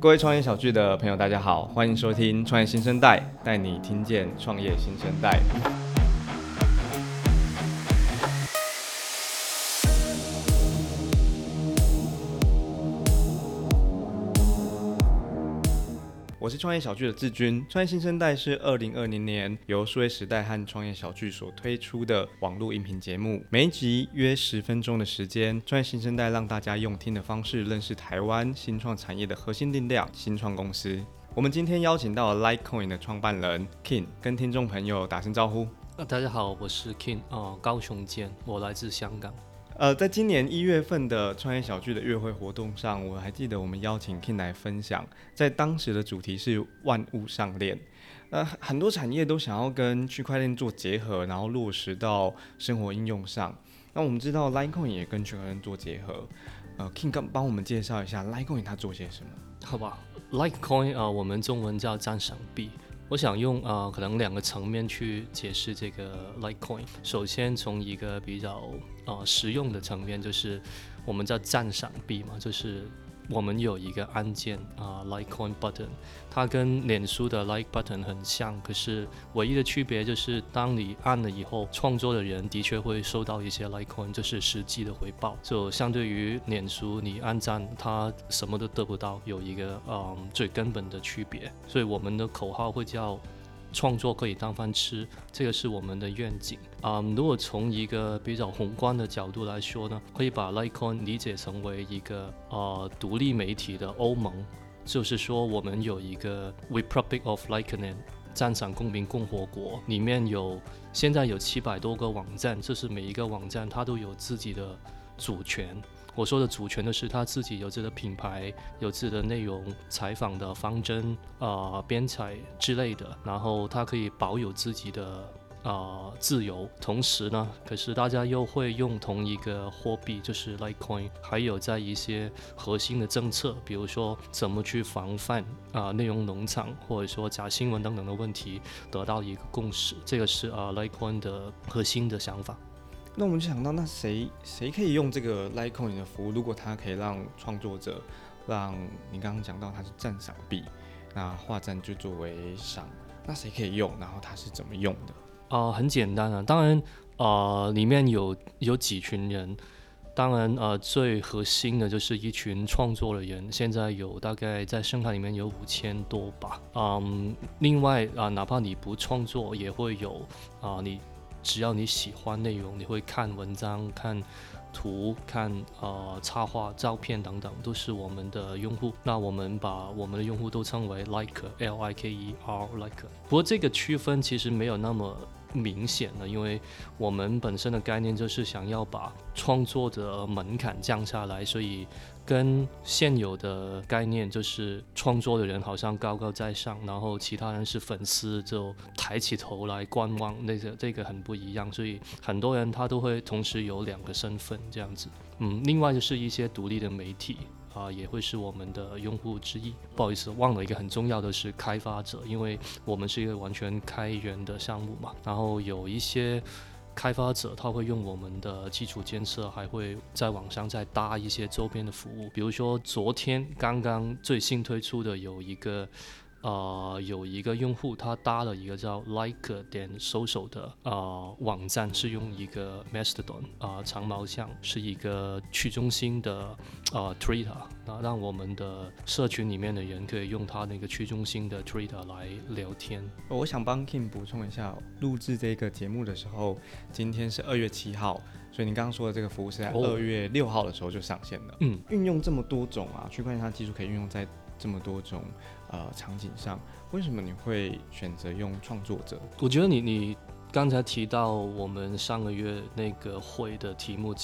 各位创业小聚的朋友，大家好，欢迎收听创业新生代，带你听见创业新生代。我是创业小聚的志军，创业新生代是二零二零年由数位时代和创业小聚所推出的网络音频节目，每一集约十分钟的时间，创业新生代让大家用听的方式认识台湾新创产业的核心力量——新创公司。我们今天邀请到了 Litecoin 的创办人 King，跟听众朋友打声招呼。大家好，我是 King，呃，高雄健，我来自香港。呃，在今年一月份的创业小聚的月会活动上，我还记得我们邀请 King 来分享，在当时的主题是万物上链。呃，很多产业都想要跟区块链做结合，然后落实到生活应用上。那我们知道，Litecoin 也跟区块链做结合。呃，King 刚帮我们介绍一下 Litecoin 它做些什么？好吧？Litecoin 啊、呃，我们中文叫赞赏币。我想用啊、呃，可能两个层面去解释这个 Litecoin。首先，从一个比较啊、呃、实用的层面，就是我们叫赞赏币嘛，就是。我们有一个按键啊、LikeCoin button，它跟脸书的 Like button 很像，可是唯一的区别就是，当你按了以后，创作的人的确会收到一些 LikeCoin，就是实际的回报。就相对于脸书，你按赞，它什么都得不到，有一个嗯最根本的区别。所以我们的口号会叫。创作可以当饭吃，这个是我们的愿景啊、嗯。如果从一个比较宏观的角度来说呢，可以把 LikeCoin 理解成为一个呃独立媒体的欧盟，就是说我们有一个 Republic of Likening 赞赏公民共和国，里面有现在有七百多个网站，就是每一个网站它都有自己的主权。我说的主权的是他自己有自己的品牌，有自己的内容、采访的方针、呃编采之类的，然后他可以保有自己的啊、自由。同时呢，可是大家又会用同一个货币，就是 Litecoin，还有在一些核心的政策，比如说怎么去防范啊、内容农场或者说假新闻等等的问题，得到一个共识。这个是啊、Litecoin 的核心的想法。那我们就想到，那谁谁可以用这个 LikeCoin 的服务？如果他可以让创作者，让你刚刚讲到它是赞赏币，那画赞就作为赏，那谁可以用？然后它是怎么用的？啊、呃，很简单啊，当然，呃，里面有有几群人，当然，呃，最核心的就是一群创作的人，现在有大概在生态里面有五千多吧。嗯，另外啊、呃，哪怕你不创作，也会有啊、你。只要你喜欢内容，你会看文章、看图、看呃插画、照片等等，都是我们的用户。那我们把我们的用户都称为 Liker，L I K E R，Liker。不过这个区分其实没有那么明显的，因为我们本身的概念就是想要把创作的门槛降下来，所以。跟现有的概念就是创作的人好像高高在上，然后其他人是粉丝就抬起头来观望，那个这个很不一样，所以很多人他都会同时有两个身份这样子。嗯，另外就是一些独立的媒体啊，也会是我们的用户之一。不好意思，忘了一个很重要的是开发者，因为我们是一个完全开源的项目嘛，然后有一些。开发者他会用我们的基础建设，还会在网上再搭一些周边的服务，比如说昨天刚刚最新推出的有一个。呃，有一个用户他搭了一个叫 Like 点 social 的呃网站，是用一个 Mastodon 啊、呃、长毛象，是一个去中心的呃 Twitter，那让我们的社群里面的人可以用他那个去中心的 Twitter 来聊天。我想帮 King 补充一下，录制这个节目的时候，今天是二月七号，所以你刚刚说的这个服务是在二月六号的时候就上线了。嗯，运用这么多种啊，区块链它技术可以运用在这么多种。呃，场景上，为什么你会选择用创作者？我觉得你你刚才提到我们上个月那个会的题目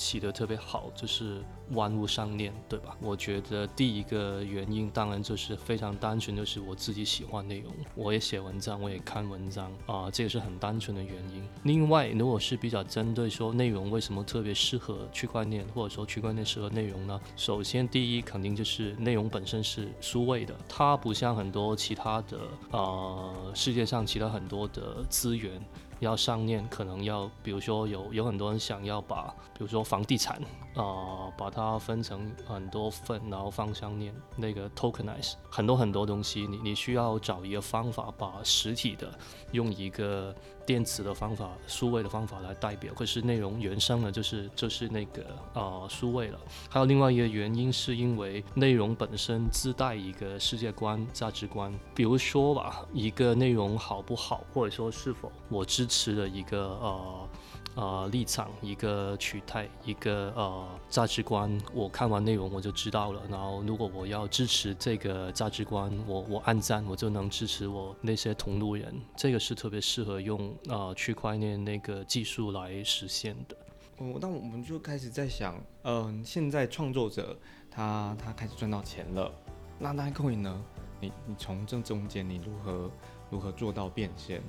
起得特别好，就是。万物上链，对吧？我觉得第一个原因当然就是非常单纯，就是我自己喜欢内容，我也写文章，我也看文章啊、这个是很单纯的原因。另外，如果是比较针对说内容为什么特别适合区块链，或者说区块链适合内容呢？首先，第一肯定就是内容本身是数位的，它不像很多其他的呃世界上其他很多的资源要上链，可能要比如说有有很多人想要把，比如说房地产。呃把它分成很多份，然后放上面那个 tokenize 很多很多东西，你你需要找一个方法把实体的用一个电子的方法、数位的方法来代表，可是内容原生的就是就是那个呃数位了。还有另外一个原因是因为内容本身自带一个世界观、价值观，比如说吧，一个内容好不好，或者说是否我支持的一个呃。呃，立场一个取态，一个呃价值观，我看完内容我就知道了。然后，如果我要支持这个价值观，我我按赞，我就能支持我那些同路人。这个是特别适合用呃区块链那个技术来实现的。哦，那我们就开始在想，嗯、现在创作者他他开始赚到钱了，那那 coin 呢？你你从这中间你如何如何做到变现？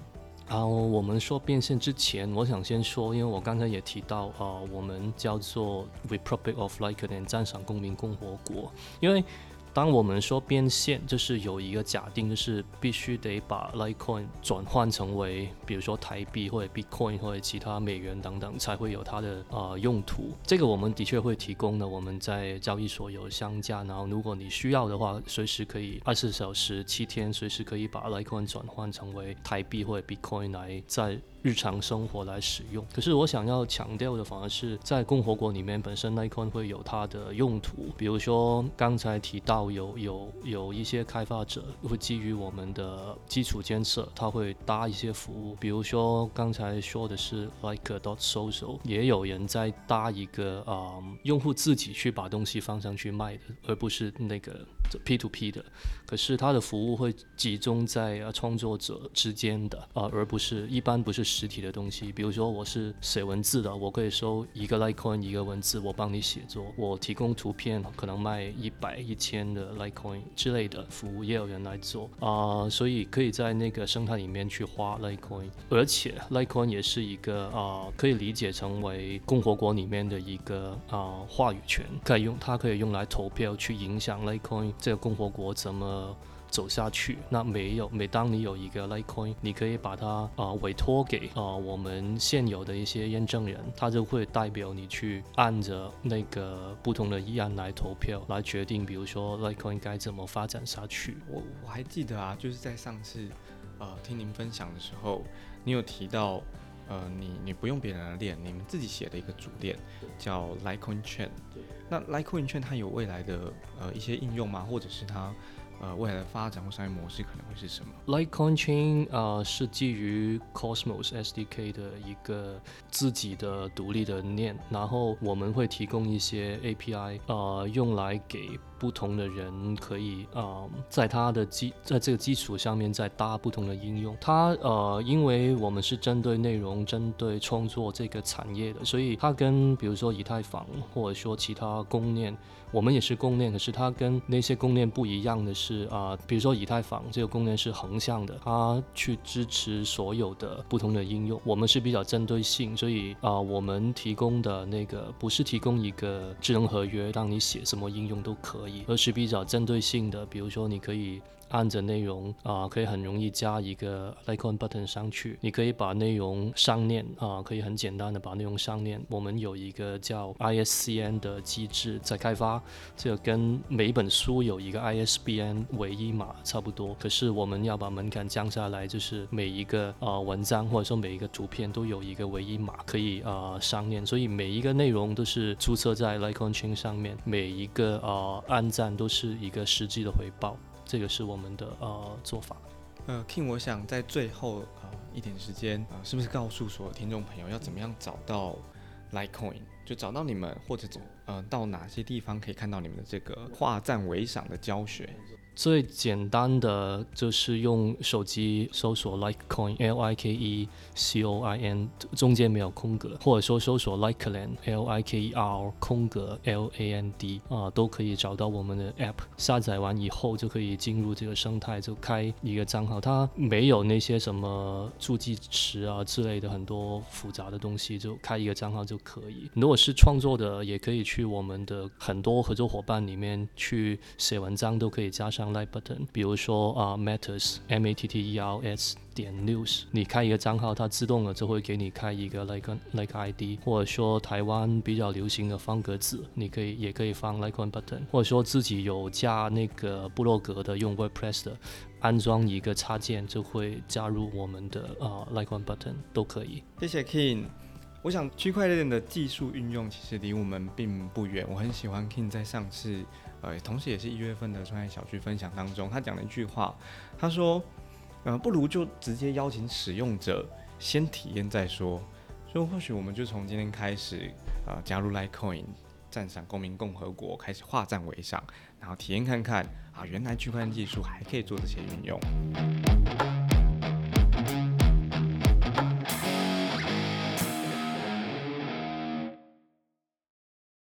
啊我们说变现之前，我想先说，因为我刚才也提到，啊、我们叫做 Republic of Like” 点赞赏公民共和国，因为。当我们说变现，就是有一个假定，就是必须得把 Litecoin 转换成为，比如说台币或者 Bitcoin 或者其他美元等等，才会有它的呃用途。这个我们的确会提供的，我们在交易所有相加，然后如果你需要的话，随时可以二十四小时七天，随时可以把 Litecoin 转换成为台币或者 Bitcoin 来在日常生活来使用。可是我想要强调的，反而是在共和国里面本身 Nikon 会有它的用途，比如说刚才提到。有有有一些开发者会基于我们的基础建设，他会搭一些服务，比如说刚才说的是 Like dot social，也有人在搭一个啊、嗯，用户自己去把东西放上去卖的，而不是那个 P to P 的。可是他的服务会集中在啊创作者之间的啊，而不是一般不是实体的东西。比如说我是写文字的，我可以收一个 Litecoin 一个文字，我帮你写作，我提供图片，可能卖一百一千。的 Litecoin 之类的服务也有人来做啊、所以可以在那个生态里面去花 Litecoin，而且 Litecoin 也是一个啊、可以理解成为共和国里面的一个啊、话语权，可以用它可以用来投票去影响 Litecoin 这个共和国怎么。走下去，那没有。每当你有一个 Litecoin，你可以把它啊、呃、委托给啊、呃、我们现有的一些验证人，他就会代表你去按着那个不同的议案来投票，来决定，比如说 Litecoin 该怎么发展下去。我我还记得啊，就是在上次呃听您分享的时候，你有提到呃你你不用别人的链，你们自己写的一个主链叫 Litecoin Chain。那 Litecoin Chain 它有未来的呃一些应用吗？或者是它？呃，未来的发展或商业模式可能会是什么？Light coin chain 呃是基于 Cosmos SDK 的一个自己的独立的链，然后我们会提供一些 API 呃用来给不同的人可以呃在它的基在这个基础上面再搭不同的应用。它呃因为我们是针对内容、针对创作这个产业的，所以它跟比如说以太坊或者说其他公链。我们也是公链，可是它跟那些公链不一样的是啊、呃，比如说以太坊这个公链是横向的，它去支持所有的不同的应用。我们是比较针对性，所以啊、呃，我们提供的那个不是提供一个智能合约让你写什么应用都可以，而是比较针对性的，比如说你可以。按着内容啊、可以很容易加一个 like on button 上去。你可以把内容上链啊、可以很简单的把内容上链。我们有一个叫 ISCN 的机制在开发，这个跟每一本书有一个 ISBN 唯一码差不多。可是我们要把门槛降下来，就是每一个啊、呃、文章或者说每一个图片都有一个唯一码可以啊、呃、上链，所以每一个内容都是注册在 like on chain 上面，每一个啊、呃、按赞都是一个实际的回报。这个是我们的呃做法。呃，King，我想在最后呃一点时间啊、呃，是不是告诉所有听众朋友要怎么样找到 Litecoin，就找到你们，或者怎呃到哪些地方可以看到你们的这个化赞为赏的教学？最简单的就是用手机搜索 Litecoin L I K E C O I N，中间没有空格，或者说搜索 Likeland L I K E R 空格 L A N D 啊，都可以找到我们的 App。下载完以后就可以进入这个生态，就开一个账号。它没有那些什么助记词啊之类的很多复杂的东西，就开一个账号就可以。如果是创作的，也可以去我们的很多合作伙伴里面去写文章，都可以加上。上 Like Button，比如说啊、Matters M A T T E R S 点 News，你开一个账号，它自动的就会给你开一个 Like Like ID，或者说台湾比较流行的方格子，你可以也可以放 Like One Button，或者说自己有加那个部落格的用 WordPress 的，安装一个插件就会加入我们的啊、Like One Button 都可以。谢谢 King。我想区块链的技术运用其实离我们并不远。我很喜欢 King 在上次，呃，同时也是一月份的创业小聚分享当中，他讲了一句话，他说，呃，不如就直接邀请使用者先体验再说。所以或许我们就从今天开始，呃，加入 Litecoin，赞赏公民共和国，开始化赞为上，然后体验看看啊，原来区块链技术还可以做这些运用。